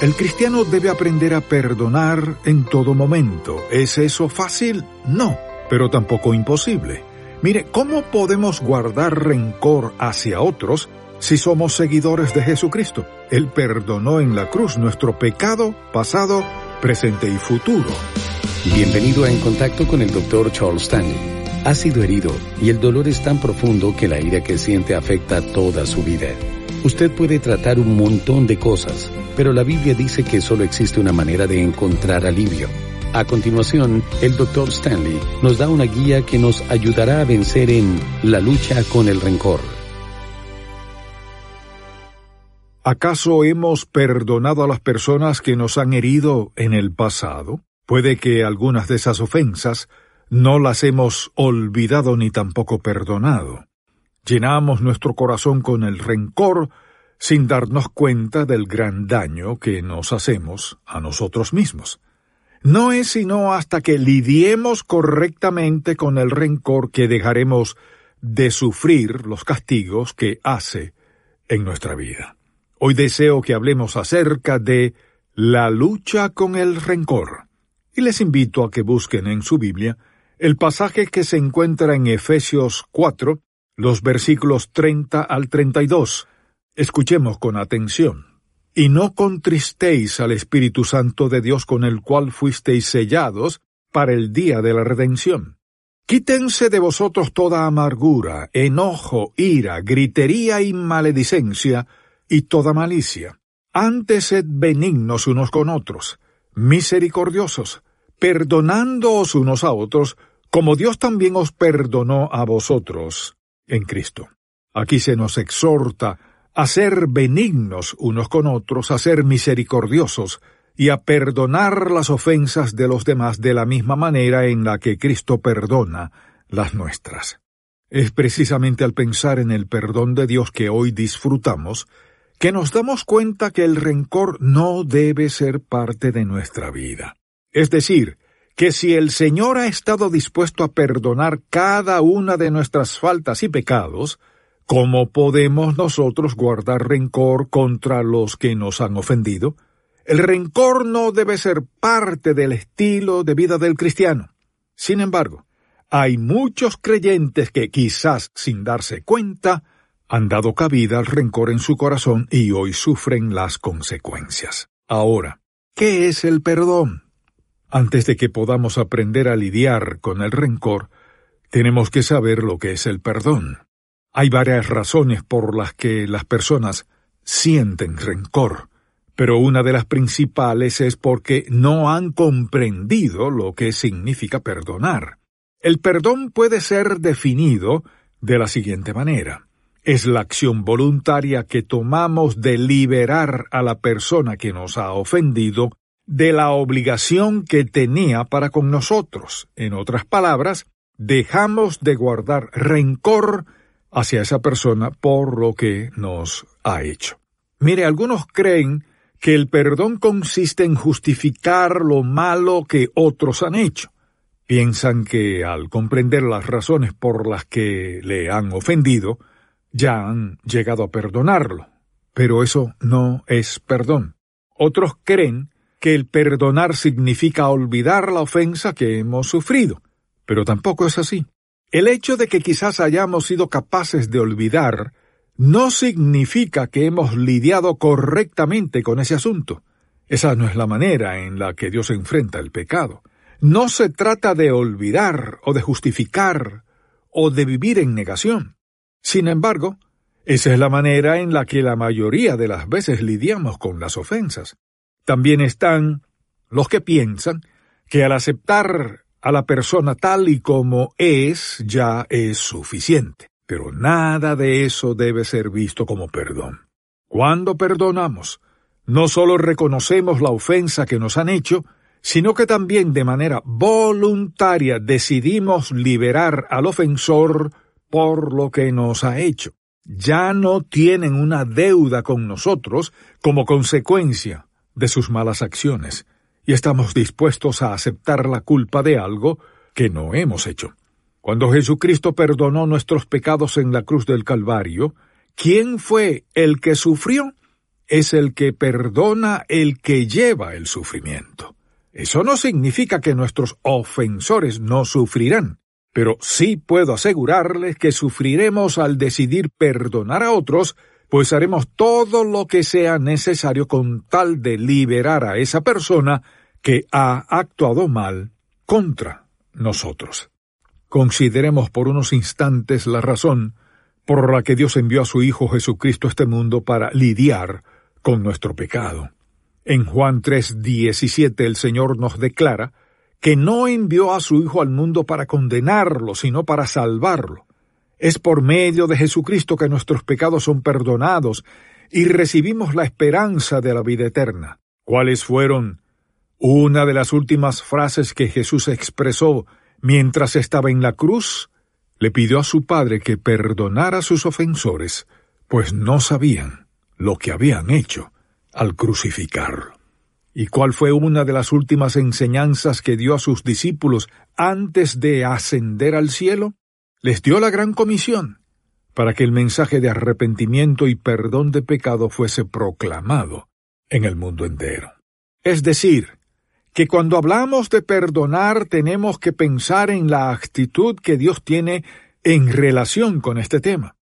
El cristiano debe aprender a perdonar en todo momento. ¿Es eso fácil? No, pero tampoco imposible. Mire, ¿cómo podemos guardar rencor hacia otros si somos seguidores de Jesucristo? Él perdonó en la cruz nuestro pecado pasado, presente y futuro. Bienvenido a En Contacto con el Dr. Charles Stanley. Ha sido herido y el dolor es tan profundo que la ira que siente afecta toda su vida. Usted puede tratar un montón de cosas, pero la Biblia dice que solo existe una manera de encontrar alivio. A continuación, el Dr. Stanley nos da una guía que nos ayudará a vencer en la lucha con el rencor. ¿Acaso hemos perdonado a las personas que nos han herido en el pasado? Puede que algunas de esas ofensas no las hemos olvidado ni tampoco perdonado. Llenamos nuestro corazón con el rencor sin darnos cuenta del gran daño que nos hacemos a nosotros mismos. No es sino hasta que lidiemos correctamente con el rencor que dejaremos de sufrir los castigos que hace en nuestra vida. Hoy deseo que hablemos acerca de la lucha con el rencor. Y les invito a que busquen en su Biblia el pasaje que se encuentra en Efesios 4, los versículos 30 al 32. Escuchemos con atención. Y no contristéis al Espíritu Santo de Dios con el cual fuisteis sellados para el día de la redención. Quítense de vosotros toda amargura, enojo, ira, gritería y maledicencia, y toda malicia. Antes sed benignos unos con otros, misericordiosos, perdonándoos unos a otros, como Dios también os perdonó a vosotros en Cristo. Aquí se nos exhorta a ser benignos unos con otros, a ser misericordiosos y a perdonar las ofensas de los demás de la misma manera en la que Cristo perdona las nuestras. Es precisamente al pensar en el perdón de Dios que hoy disfrutamos que nos damos cuenta que el rencor no debe ser parte de nuestra vida. Es decir, que si el Señor ha estado dispuesto a perdonar cada una de nuestras faltas y pecados, ¿cómo podemos nosotros guardar rencor contra los que nos han ofendido? El rencor no debe ser parte del estilo de vida del cristiano. Sin embargo, hay muchos creyentes que quizás sin darse cuenta han dado cabida al rencor en su corazón y hoy sufren las consecuencias. Ahora, ¿qué es el perdón? Antes de que podamos aprender a lidiar con el rencor, tenemos que saber lo que es el perdón. Hay varias razones por las que las personas sienten rencor, pero una de las principales es porque no han comprendido lo que significa perdonar. El perdón puede ser definido de la siguiente manera es la acción voluntaria que tomamos de liberar a la persona que nos ha ofendido de la obligación que tenía para con nosotros. En otras palabras, dejamos de guardar rencor hacia esa persona por lo que nos ha hecho. Mire, algunos creen que el perdón consiste en justificar lo malo que otros han hecho. Piensan que al comprender las razones por las que le han ofendido, ya han llegado a perdonarlo, pero eso no es perdón. Otros creen que el perdonar significa olvidar la ofensa que hemos sufrido, pero tampoco es así. El hecho de que quizás hayamos sido capaces de olvidar no significa que hemos lidiado correctamente con ese asunto. Esa no es la manera en la que Dios enfrenta el pecado. No se trata de olvidar o de justificar o de vivir en negación. Sin embargo, esa es la manera en la que la mayoría de las veces lidiamos con las ofensas. También están los que piensan que al aceptar a la persona tal y como es ya es suficiente. Pero nada de eso debe ser visto como perdón. Cuando perdonamos, no solo reconocemos la ofensa que nos han hecho, sino que también de manera voluntaria decidimos liberar al ofensor por lo que nos ha hecho. Ya no tienen una deuda con nosotros como consecuencia de sus malas acciones, y estamos dispuestos a aceptar la culpa de algo que no hemos hecho. Cuando Jesucristo perdonó nuestros pecados en la cruz del Calvario, ¿quién fue el que sufrió? Es el que perdona el que lleva el sufrimiento. Eso no significa que nuestros ofensores no sufrirán, pero sí puedo asegurarles que sufriremos al decidir perdonar a otros, pues haremos todo lo que sea necesario con tal de liberar a esa persona que ha actuado mal contra nosotros. Consideremos por unos instantes la razón por la que Dios envió a su Hijo Jesucristo a este mundo para lidiar con nuestro pecado. En Juan 3:17 el Señor nos declara que no envió a su Hijo al mundo para condenarlo, sino para salvarlo. Es por medio de Jesucristo que nuestros pecados son perdonados y recibimos la esperanza de la vida eterna. ¿Cuáles fueron una de las últimas frases que Jesús expresó mientras estaba en la cruz? Le pidió a su Padre que perdonara a sus ofensores, pues no sabían lo que habían hecho al crucificarlo. ¿Y cuál fue una de las últimas enseñanzas que dio a sus discípulos antes de ascender al cielo? Les dio la gran comisión para que el mensaje de arrepentimiento y perdón de pecado fuese proclamado en el mundo entero. Es decir, que cuando hablamos de perdonar tenemos que pensar en la actitud que Dios tiene en relación con este tema.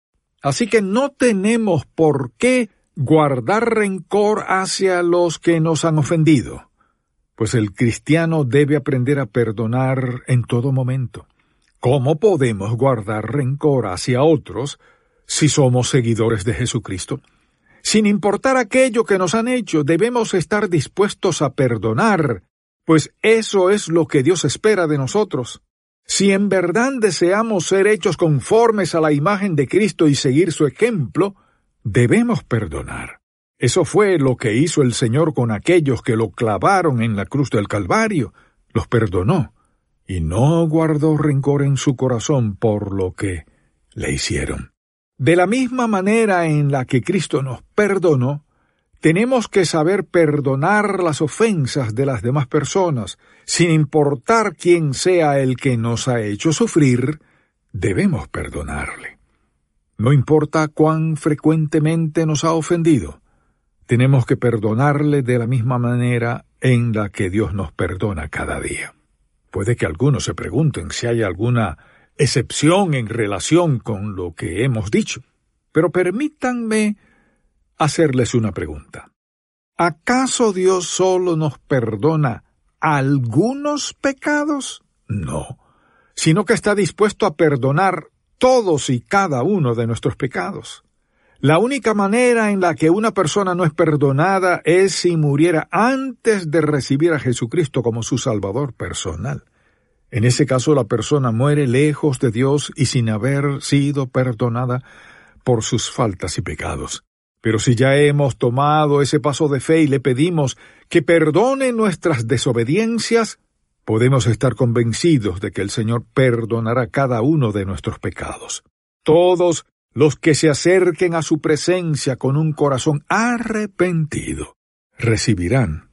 Así que no tenemos por qué guardar rencor hacia los que nos han ofendido, pues el cristiano debe aprender a perdonar en todo momento. ¿Cómo podemos guardar rencor hacia otros si somos seguidores de Jesucristo? Sin importar aquello que nos han hecho, debemos estar dispuestos a perdonar, pues eso es lo que Dios espera de nosotros. Si en verdad deseamos ser hechos conformes a la imagen de Cristo y seguir su ejemplo, debemos perdonar. Eso fue lo que hizo el Señor con aquellos que lo clavaron en la cruz del Calvario. Los perdonó y no guardó rencor en su corazón por lo que le hicieron. De la misma manera en la que Cristo nos perdonó, tenemos que saber perdonar las ofensas de las demás personas, sin importar quién sea el que nos ha hecho sufrir, debemos perdonarle. No importa cuán frecuentemente nos ha ofendido, tenemos que perdonarle de la misma manera en la que Dios nos perdona cada día. Puede que algunos se pregunten si hay alguna excepción en relación con lo que hemos dicho, pero permítanme hacerles una pregunta. ¿Acaso Dios solo nos perdona algunos pecados? No, sino que está dispuesto a perdonar todos y cada uno de nuestros pecados. La única manera en la que una persona no es perdonada es si muriera antes de recibir a Jesucristo como su Salvador personal. En ese caso la persona muere lejos de Dios y sin haber sido perdonada por sus faltas y pecados. Pero si ya hemos tomado ese paso de fe y le pedimos que perdone nuestras desobediencias, podemos estar convencidos de que el Señor perdonará cada uno de nuestros pecados. Todos los que se acerquen a su presencia con un corazón arrepentido recibirán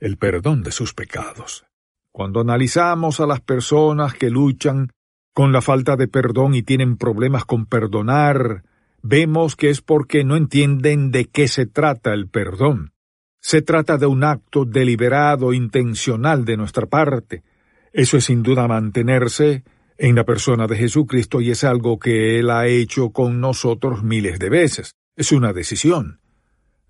el perdón de sus pecados. Cuando analizamos a las personas que luchan con la falta de perdón y tienen problemas con perdonar, vemos que es porque no entienden de qué se trata el perdón. Se trata de un acto deliberado, intencional de nuestra parte. Eso es sin duda mantenerse en la persona de Jesucristo y es algo que Él ha hecho con nosotros miles de veces. Es una decisión.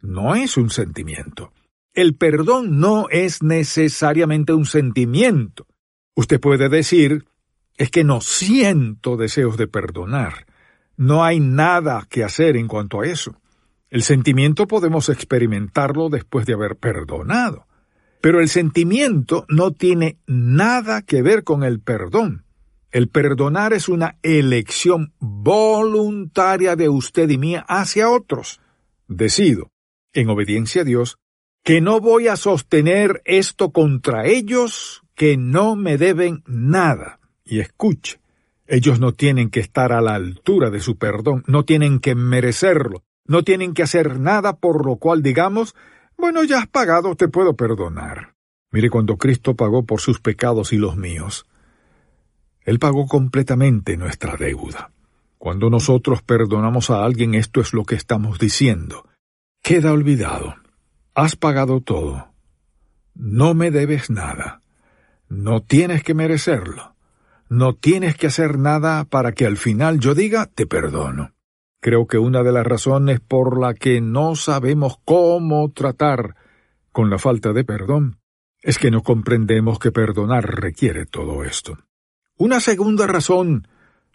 No es un sentimiento. El perdón no es necesariamente un sentimiento. Usted puede decir, es que no siento deseos de perdonar. No hay nada que hacer en cuanto a eso. El sentimiento podemos experimentarlo después de haber perdonado, pero el sentimiento no tiene nada que ver con el perdón. El perdonar es una elección voluntaria de usted y mía hacia otros. Decido, en obediencia a Dios, que no voy a sostener esto contra ellos, que no me deben nada. Y escuche, ellos no tienen que estar a la altura de su perdón, no tienen que merecerlo, no tienen que hacer nada por lo cual digamos, bueno, ya has pagado, te puedo perdonar. Mire, cuando Cristo pagó por sus pecados y los míos, Él pagó completamente nuestra deuda. Cuando nosotros perdonamos a alguien, esto es lo que estamos diciendo. Queda olvidado. Has pagado todo. No me debes nada. No tienes que merecerlo. No tienes que hacer nada para que al final yo diga te perdono. Creo que una de las razones por la que no sabemos cómo tratar con la falta de perdón es que no comprendemos que perdonar requiere todo esto. Una segunda razón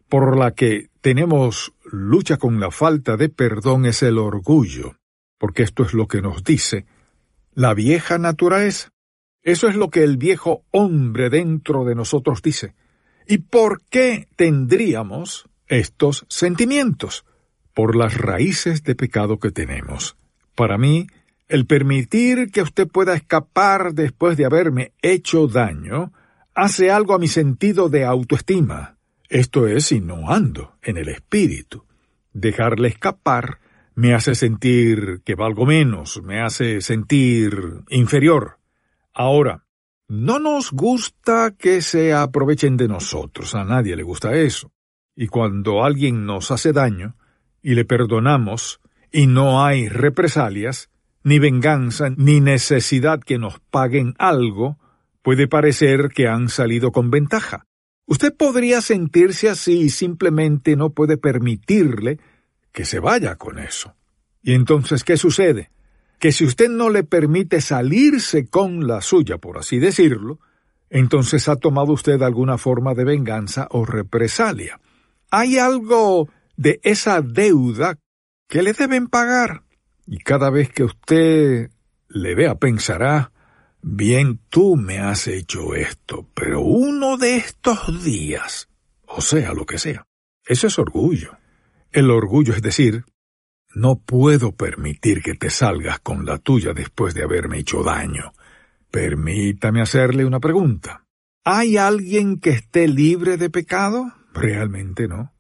por la que tenemos lucha con la falta de perdón es el orgullo, porque esto es lo que nos dice la vieja naturaleza. Eso es lo que el viejo hombre dentro de nosotros dice. ¿Y por qué tendríamos estos sentimientos? Por las raíces de pecado que tenemos. Para mí, el permitir que usted pueda escapar después de haberme hecho daño hace algo a mi sentido de autoestima. Esto es si no ando en el espíritu. Dejarle escapar me hace sentir que valgo menos, me hace sentir inferior. Ahora, no nos gusta que se aprovechen de nosotros, a nadie le gusta eso. Y cuando alguien nos hace daño, y le perdonamos, y no hay represalias, ni venganza, ni necesidad que nos paguen algo, puede parecer que han salido con ventaja. Usted podría sentirse así y simplemente no puede permitirle que se vaya con eso. ¿Y entonces qué sucede? que si usted no le permite salirse con la suya, por así decirlo, entonces ha tomado usted alguna forma de venganza o represalia. Hay algo de esa deuda que le deben pagar. Y cada vez que usted le vea pensará, bien tú me has hecho esto, pero uno de estos días, o sea, lo que sea. Eso es orgullo. El orgullo es decir, no puedo permitir que te salgas con la tuya después de haberme hecho daño. Permítame hacerle una pregunta. ¿Hay alguien que esté libre de pecado? Realmente no.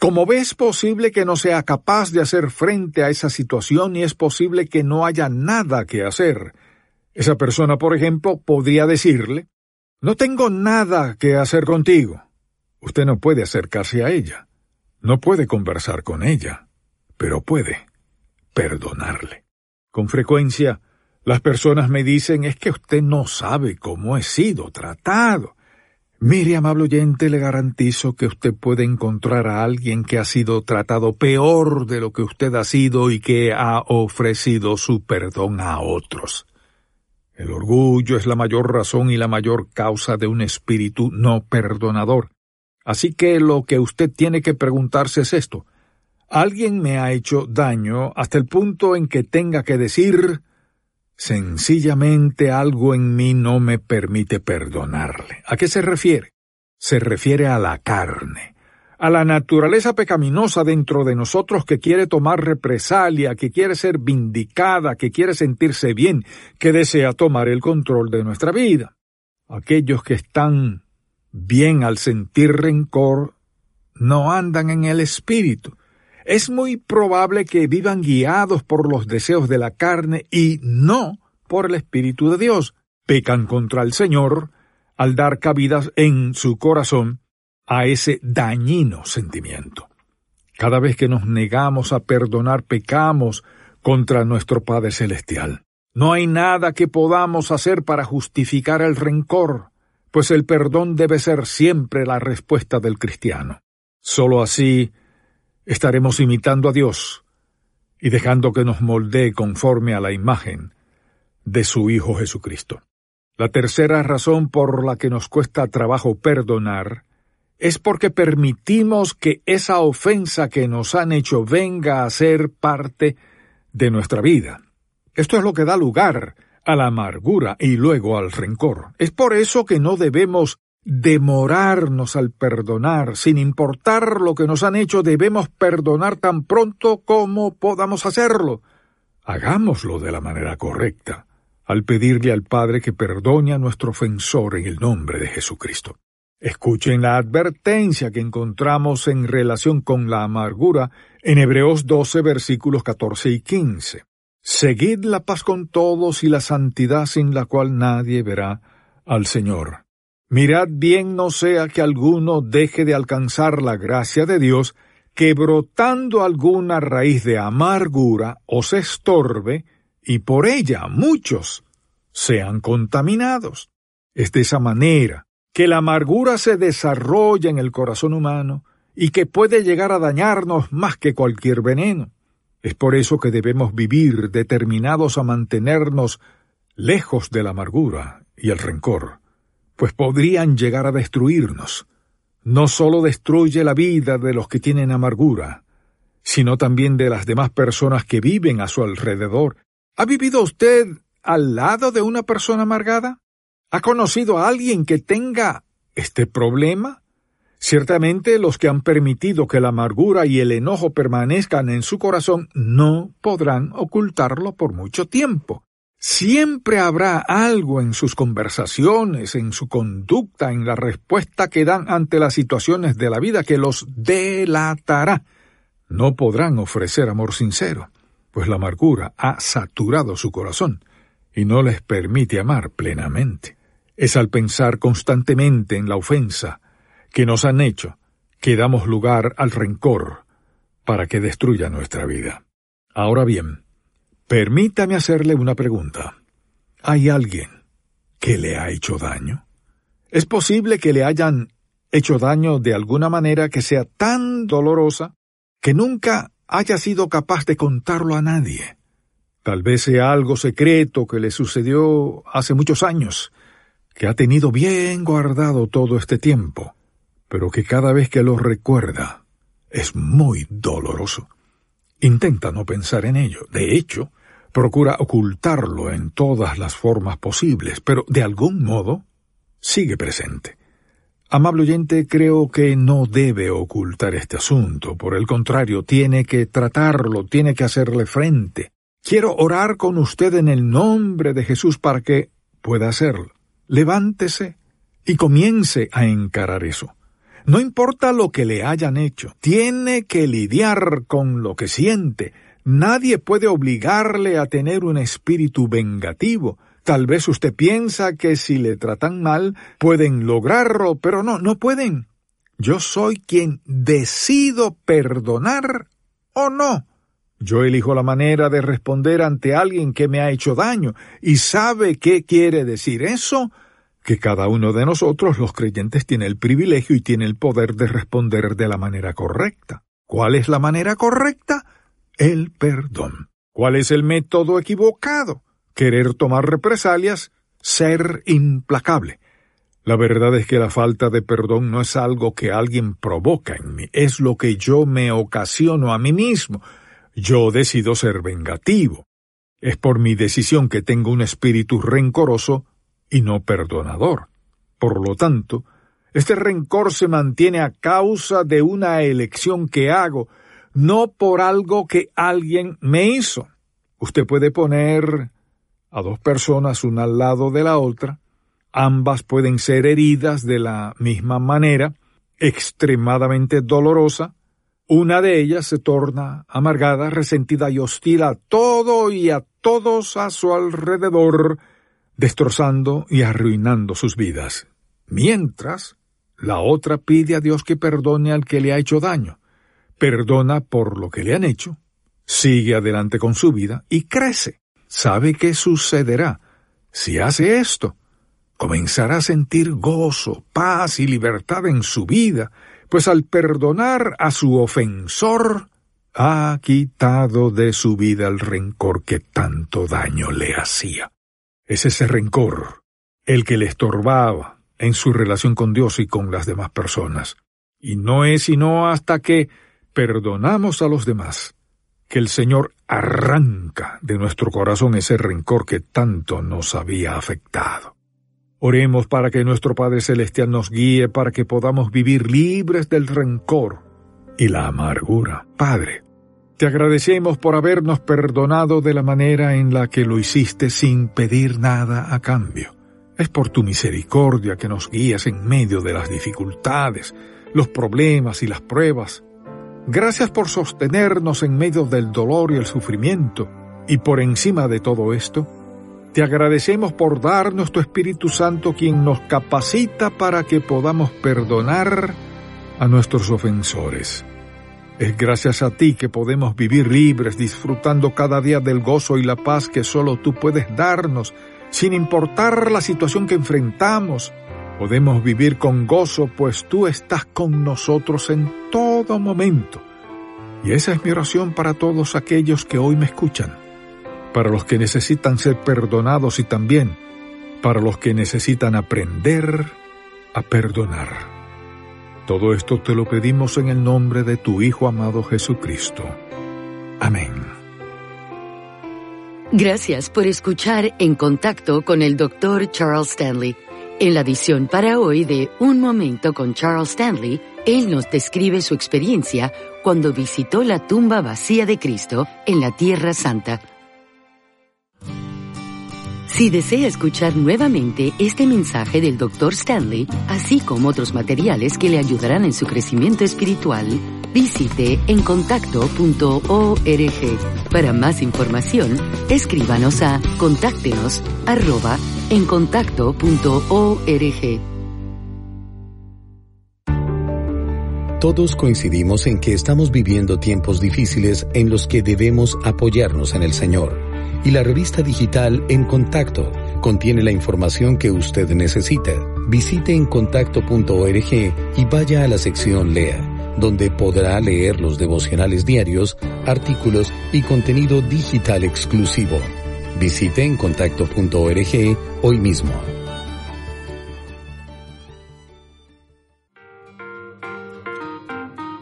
Como ves posible que no sea capaz de hacer frente a esa situación y es posible que no haya nada que hacer. Esa persona, por ejemplo, podría decirle, no tengo nada que hacer contigo. Usted no puede acercarse a ella. No puede conversar con ella pero puede perdonarle. Con frecuencia, las personas me dicen es que usted no sabe cómo he sido tratado. Mire, amable oyente, le garantizo que usted puede encontrar a alguien que ha sido tratado peor de lo que usted ha sido y que ha ofrecido su perdón a otros. El orgullo es la mayor razón y la mayor causa de un espíritu no perdonador. Así que lo que usted tiene que preguntarse es esto. Alguien me ha hecho daño hasta el punto en que tenga que decir sencillamente algo en mí no me permite perdonarle. ¿A qué se refiere? Se refiere a la carne, a la naturaleza pecaminosa dentro de nosotros que quiere tomar represalia, que quiere ser vindicada, que quiere sentirse bien, que desea tomar el control de nuestra vida. Aquellos que están bien al sentir rencor no andan en el espíritu, es muy probable que vivan guiados por los deseos de la carne y no por el Espíritu de Dios. Pecan contra el Señor al dar cabidas en su corazón a ese dañino sentimiento. Cada vez que nos negamos a perdonar, pecamos contra nuestro Padre Celestial. No hay nada que podamos hacer para justificar el rencor, pues el perdón debe ser siempre la respuesta del cristiano. Solo así estaremos imitando a Dios y dejando que nos moldee conforme a la imagen de su Hijo Jesucristo. La tercera razón por la que nos cuesta trabajo perdonar es porque permitimos que esa ofensa que nos han hecho venga a ser parte de nuestra vida. Esto es lo que da lugar a la amargura y luego al rencor. Es por eso que no debemos demorarnos al perdonar, sin importar lo que nos han hecho, debemos perdonar tan pronto como podamos hacerlo. Hagámoslo de la manera correcta. al pedirle al Padre que perdone a nuestro ofensor en el nombre de Jesucristo. Escuchen la advertencia que encontramos en relación con la amargura en Hebreos 12 versículos 14 y 15. Seguid la paz con todos y la santidad sin la cual nadie verá al Señor. Mirad bien no sea que alguno deje de alcanzar la gracia de Dios, que brotando alguna raíz de amargura os estorbe, y por ella muchos sean contaminados. Es de esa manera que la amargura se desarrolla en el corazón humano y que puede llegar a dañarnos más que cualquier veneno. Es por eso que debemos vivir determinados a mantenernos lejos de la amargura y el rencor, pues podrían llegar a destruirnos. No solo destruye la vida de los que tienen amargura, sino también de las demás personas que viven a su alrededor. ¿Ha vivido usted al lado de una persona amargada? ¿Ha conocido a alguien que tenga este problema? Ciertamente los que han permitido que la amargura y el enojo permanezcan en su corazón no podrán ocultarlo por mucho tiempo. Siempre habrá algo en sus conversaciones, en su conducta, en la respuesta que dan ante las situaciones de la vida que los delatará. No podrán ofrecer amor sincero, pues la amargura ha saturado su corazón y no les permite amar plenamente. Es al pensar constantemente en la ofensa que nos han hecho que damos lugar al rencor para que destruya nuestra vida. Ahora bien, permítame hacerle una pregunta. ¿Hay alguien que le ha hecho daño? ¿Es posible que le hayan hecho daño de alguna manera que sea tan dolorosa que nunca haya sido capaz de contarlo a nadie? Tal vez sea algo secreto que le sucedió hace muchos años que ha tenido bien guardado todo este tiempo, pero que cada vez que lo recuerda es muy doloroso. Intenta no pensar en ello. De hecho, procura ocultarlo en todas las formas posibles, pero de algún modo sigue presente. Amable oyente, creo que no debe ocultar este asunto, por el contrario, tiene que tratarlo, tiene que hacerle frente. Quiero orar con usted en el nombre de Jesús para que pueda hacerlo levántese y comience a encarar eso. No importa lo que le hayan hecho, tiene que lidiar con lo que siente. Nadie puede obligarle a tener un espíritu vengativo. Tal vez usted piensa que si le tratan mal pueden lograrlo, pero no, no pueden. Yo soy quien decido perdonar o no. Yo elijo la manera de responder ante alguien que me ha hecho daño. ¿Y sabe qué quiere decir eso? Que cada uno de nosotros, los creyentes, tiene el privilegio y tiene el poder de responder de la manera correcta. ¿Cuál es la manera correcta? El perdón. ¿Cuál es el método equivocado? Querer tomar represalias, ser implacable. La verdad es que la falta de perdón no es algo que alguien provoca en mí, es lo que yo me ocasiono a mí mismo. Yo decido ser vengativo. Es por mi decisión que tengo un espíritu rencoroso y no perdonador. Por lo tanto, este rencor se mantiene a causa de una elección que hago, no por algo que alguien me hizo. Usted puede poner a dos personas una al lado de la otra, ambas pueden ser heridas de la misma manera, extremadamente dolorosa, una de ellas se torna amargada, resentida y hostil a todo y a todos a su alrededor, destrozando y arruinando sus vidas. Mientras, la otra pide a Dios que perdone al que le ha hecho daño, perdona por lo que le han hecho, sigue adelante con su vida y crece. ¿Sabe qué sucederá si hace esto? Comenzará a sentir gozo, paz y libertad en su vida, pues al perdonar a su ofensor, ha quitado de su vida el rencor que tanto daño le hacía. Es ese rencor el que le estorbaba en su relación con Dios y con las demás personas. Y no es sino hasta que perdonamos a los demás que el Señor arranca de nuestro corazón ese rencor que tanto nos había afectado. Oremos para que nuestro Padre Celestial nos guíe para que podamos vivir libres del rencor y la amargura. Padre, Te agradecemos por habernos perdonado de la manera en la que lo hiciste sin pedir nada a cambio. Es por tu misericordia que nos guías en medio de las dificultades, los problemas y las pruebas. Gracias por sostenernos en medio del dolor y el sufrimiento. Y por encima de todo esto, te agradecemos por darnos tu Espíritu Santo quien nos capacita para que podamos perdonar a nuestros ofensores. Es gracias a ti que podemos vivir libres, disfrutando cada día del gozo y la paz que solo tú puedes darnos, sin importar la situación que enfrentamos. Podemos vivir con gozo, pues tú estás con nosotros en todo momento. Y esa es mi oración para todos aquellos que hoy me escuchan, para los que necesitan ser perdonados y también para los que necesitan aprender a perdonar. Todo esto te lo pedimos en el nombre de tu Hijo amado Jesucristo. Amén. Gracias por escuchar En Contacto con el Dr. Charles Stanley. En la edición para hoy de Un Momento con Charles Stanley, él nos describe su experiencia cuando visitó la tumba vacía de Cristo en la Tierra Santa si desea escuchar nuevamente este mensaje del Dr. Stanley, así como otros materiales que le ayudarán en su crecimiento espiritual, visite encontacto.org. Para más información, escríbanos a contáctenos encontacto.org. Todos coincidimos en que estamos viviendo tiempos difíciles en los que debemos apoyarnos en el Señor y la revista digital En Contacto contiene la información que usted necesita. Visite encontacto.org y vaya a la sección Lea, donde podrá leer los devocionales diarios, artículos y contenido digital exclusivo. Visite encontacto.org hoy mismo.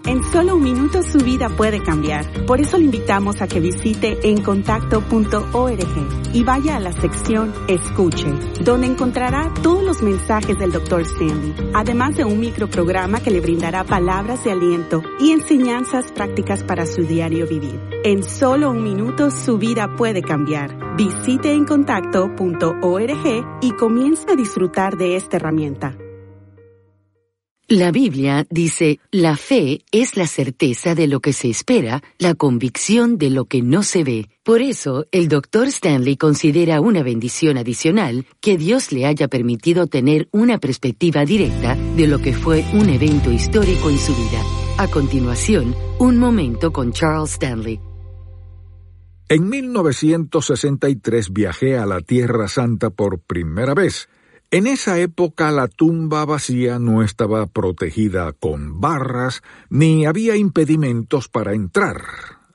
En solo un minuto su vida puede cambiar. Por eso le invitamos a que visite encontacto.org y vaya a la sección Escuche, donde encontrará todos los mensajes del Dr. Stanley, además de un microprograma que le brindará palabras de aliento y enseñanzas prácticas para su diario vivir. En solo un minuto su vida puede cambiar. Visite encontacto.org y comience a disfrutar de esta herramienta. La Biblia dice, la fe es la certeza de lo que se espera, la convicción de lo que no se ve. Por eso, el Dr. Stanley considera una bendición adicional que Dios le haya permitido tener una perspectiva directa de lo que fue un evento histórico en su vida. A continuación, un momento con Charles Stanley. En 1963 viajé a la Tierra Santa por primera vez en esa época la tumba vacía no estaba protegida con barras ni había impedimentos para entrar.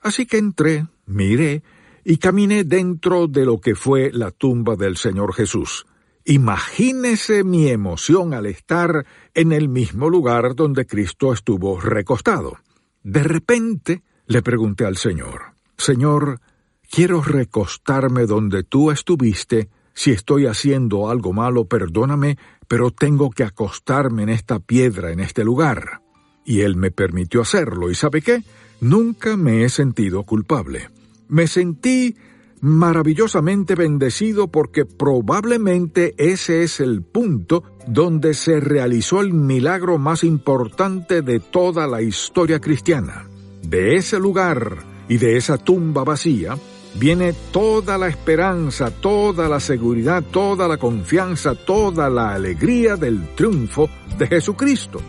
Así que entré, miré y caminé dentro de lo que fue la tumba del Señor Jesús. Imagínese mi emoción al estar en el mismo lugar donde Cristo estuvo recostado. De repente le pregunté al Señor, Señor, quiero recostarme donde tú estuviste si estoy haciendo algo malo, perdóname, pero tengo que acostarme en esta piedra, en este lugar. Y él me permitió hacerlo, y ¿sabe qué? Nunca me he sentido culpable. Me sentí maravillosamente bendecido porque probablemente ese es el punto donde se realizó el milagro más importante de toda la historia cristiana. De ese lugar y de esa tumba vacía, viene toda la esperanza, toda la seguridad, toda la confianza, toda la alegría del triunfo de Jesucristo.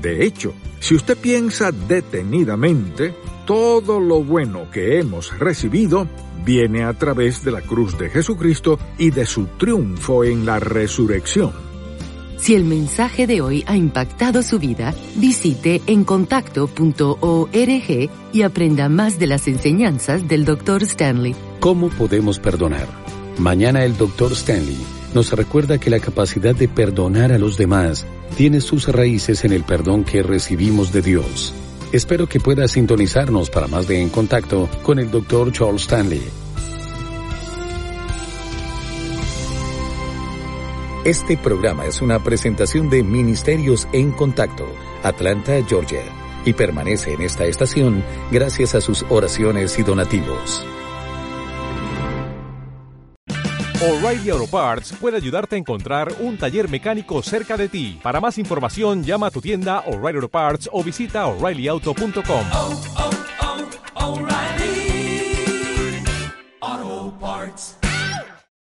De hecho, si usted piensa detenidamente, todo lo bueno que hemos recibido viene a través de la cruz de Jesucristo y de su triunfo en la resurrección. Si el mensaje de hoy ha impactado su vida, visite encontacto.org y aprenda más de las enseñanzas del Dr. Stanley. ¿Cómo podemos perdonar? Mañana el Dr. Stanley nos recuerda que la capacidad de perdonar a los demás tiene sus raíces en el perdón que recibimos de Dios. Espero que pueda sintonizarnos para más de En Contacto con el Dr. Charles Stanley. Este programa es una presentación de Ministerios en Contacto, Atlanta, Georgia, y permanece en esta estación gracias a sus oraciones y donativos. O'Reilly Auto Parts puede ayudarte a encontrar un taller mecánico cerca de ti. Para más información, llama a tu tienda O'Reilly Auto Parts o visita oreillyauto.com.